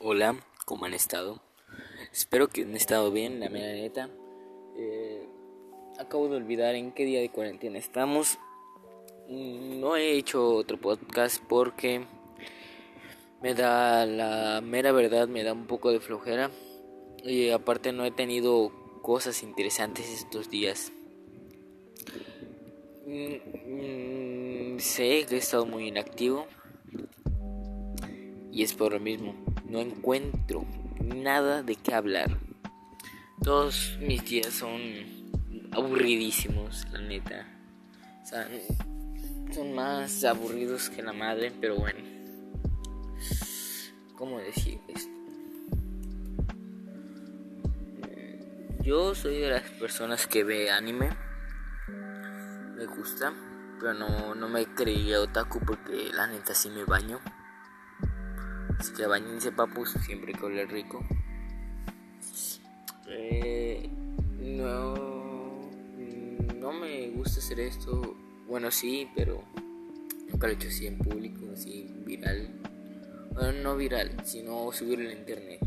Hola, ¿cómo han estado? Espero que han estado bien, la mera neta. Eh, acabo de olvidar en qué día de cuarentena estamos. No he hecho otro podcast porque me da la mera verdad, me da un poco de flojera. Y aparte no he tenido cosas interesantes estos días. Mm, mm, sé que he estado muy inactivo. Y es por lo mismo no encuentro nada de qué hablar. Todos mis días son aburridísimos, la neta. O sea, son más aburridos que la madre, pero bueno. ¿Cómo decir esto? Yo soy de las personas que ve anime. Me gusta, pero no, no me creía otaku porque la neta sí me baño. Así que bañense papus, siempre que ole rico. Eh, no, no me gusta hacer esto. Bueno, sí, pero nunca lo he hecho así en público, así viral. Bueno, no viral, sino subirlo en internet.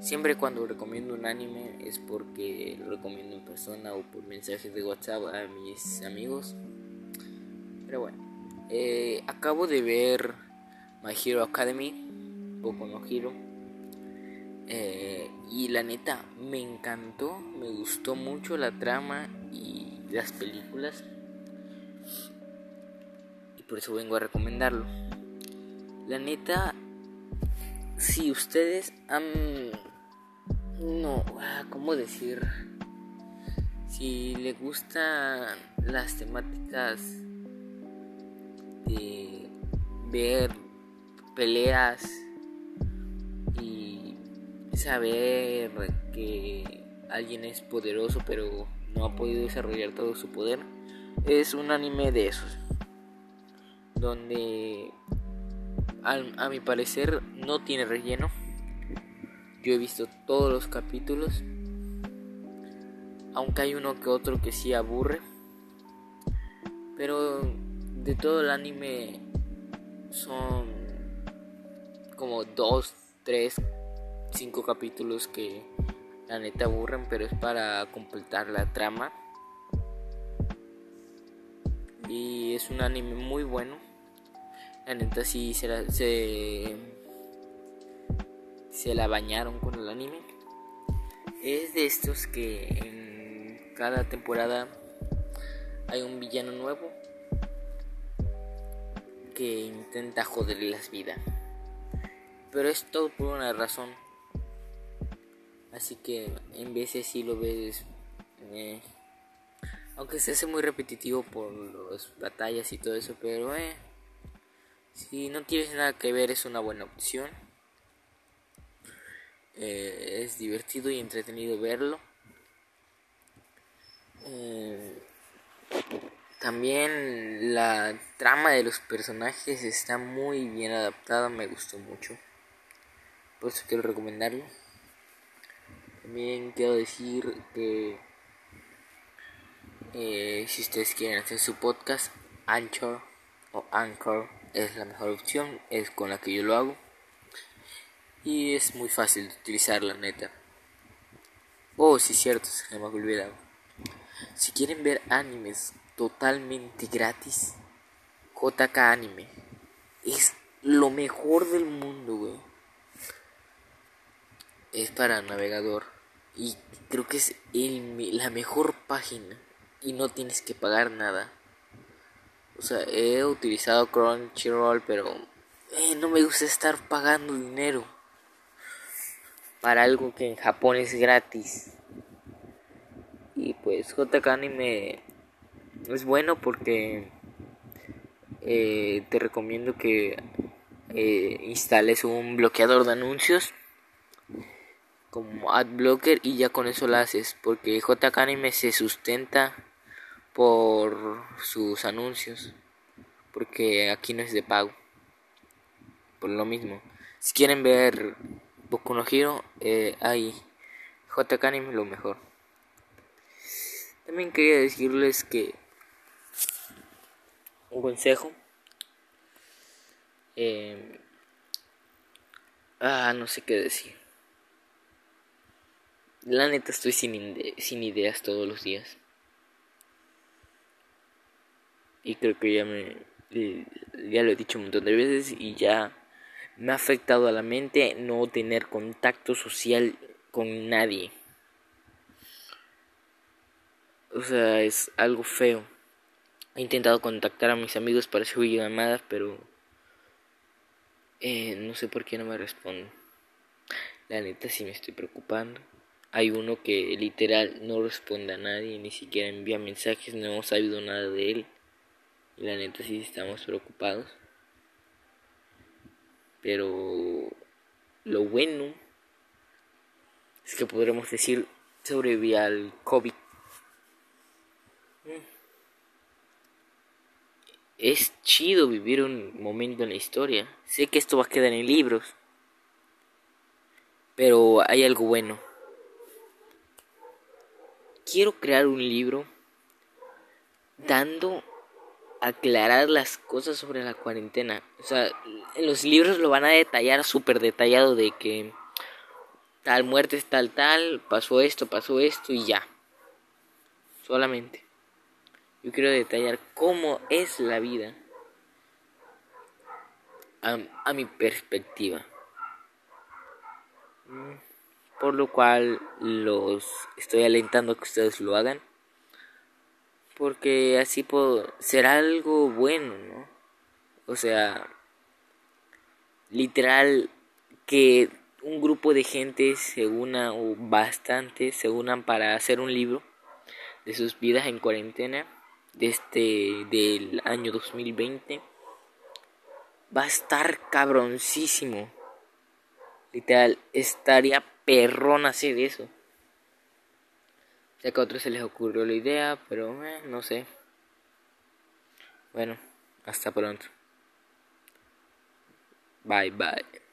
Siempre cuando recomiendo un anime es porque lo recomiendo en persona o por mensajes de WhatsApp a mis amigos. Pero bueno, eh, acabo de ver My Hero Academy, poco no Hero. Eh, y la neta, me encantó, me gustó mucho la trama y las películas. Y por eso vengo a recomendarlo. La neta, si ustedes han... No, ah, ¿cómo decir? Si les gustan las temáticas de ver peleas y saber que alguien es poderoso pero no ha podido desarrollar todo su poder es un anime de esos donde a, mi parecer no tiene relleno. Yo he visto todos los capítulos aunque hay uno que otro que sí aburre pero de todo el anime son como dos, tres, cinco capítulos que la neta aburren, pero es para completar la trama. Y es un anime muy bueno. La neta sí se la, se, se la bañaron con el anime. Es de estos que en cada temporada hay un villano nuevo que intenta joderle las vidas. Pero es todo por una razón. Así que en veces sí lo ves. Eh, aunque se hace muy repetitivo por las batallas y todo eso. Pero eh, si no tienes nada que ver es una buena opción. Eh, es divertido y entretenido verlo. también la trama de los personajes está muy bien adaptada, me gustó mucho por eso quiero recomendarlo. También quiero decir que eh, si ustedes quieren hacer su podcast, Anchor o Anchor es la mejor opción, es con la que yo lo hago. Y es muy fácil de utilizar, la neta. Oh, sí, cierto, se me olvidado. Si quieren ver animes totalmente gratis, JK Anime es lo mejor del mundo, güey es para navegador y creo que es la mejor página y no tienes que pagar nada. O sea, he utilizado Crunchyroll, pero eh, no me gusta estar pagando dinero para algo que en Japón es gratis. Y pues JK Anime es bueno porque eh, te recomiendo que eh, instales un bloqueador de anuncios como adblocker y ya con eso lo haces porque JK se sustenta por sus anuncios porque aquí no es de pago por lo mismo si quieren ver Boku no Hero eh, ahí JK lo mejor también quería decirles que un consejo eh, Ah, no sé qué decir. La neta estoy sin, sin ideas todos los días. Y creo que ya me ya lo he dicho un montón de veces y ya me ha afectado a la mente no tener contacto social con nadie. O sea, es algo feo. He intentado contactar a mis amigos para hacer llamadas, pero eh, no sé por qué no me responden. La neta sí me estoy preocupando. Hay uno que literal no responde a nadie, ni siquiera envía mensajes, no hemos sabido nada de él. Y la neta sí estamos preocupados. Pero lo bueno es que podremos decir sobreviví al COVID. Es chido vivir un momento en la historia. Sé que esto va a quedar en libros. Pero hay algo bueno. Quiero crear un libro dando aclarar las cosas sobre la cuarentena. O sea, en los libros lo van a detallar súper detallado de que tal muerte es tal, tal, pasó esto, pasó esto y ya. Solamente. Yo quiero detallar cómo es la vida a, mi perspectiva. Mm, por lo cual los estoy alentando a que ustedes lo hagan. Porque así puedo, será algo bueno, ¿no? O sea, literal que un grupo de gente se una o bastante se unan para hacer un libro de sus vidas en cuarentena desde del año 2020 va a estar cabroncísimo. Literal estaría perrón hacer eso Sé que a otros se les ocurrió la idea, pero eh, no sé. Bueno, hasta pronto. Bye bye.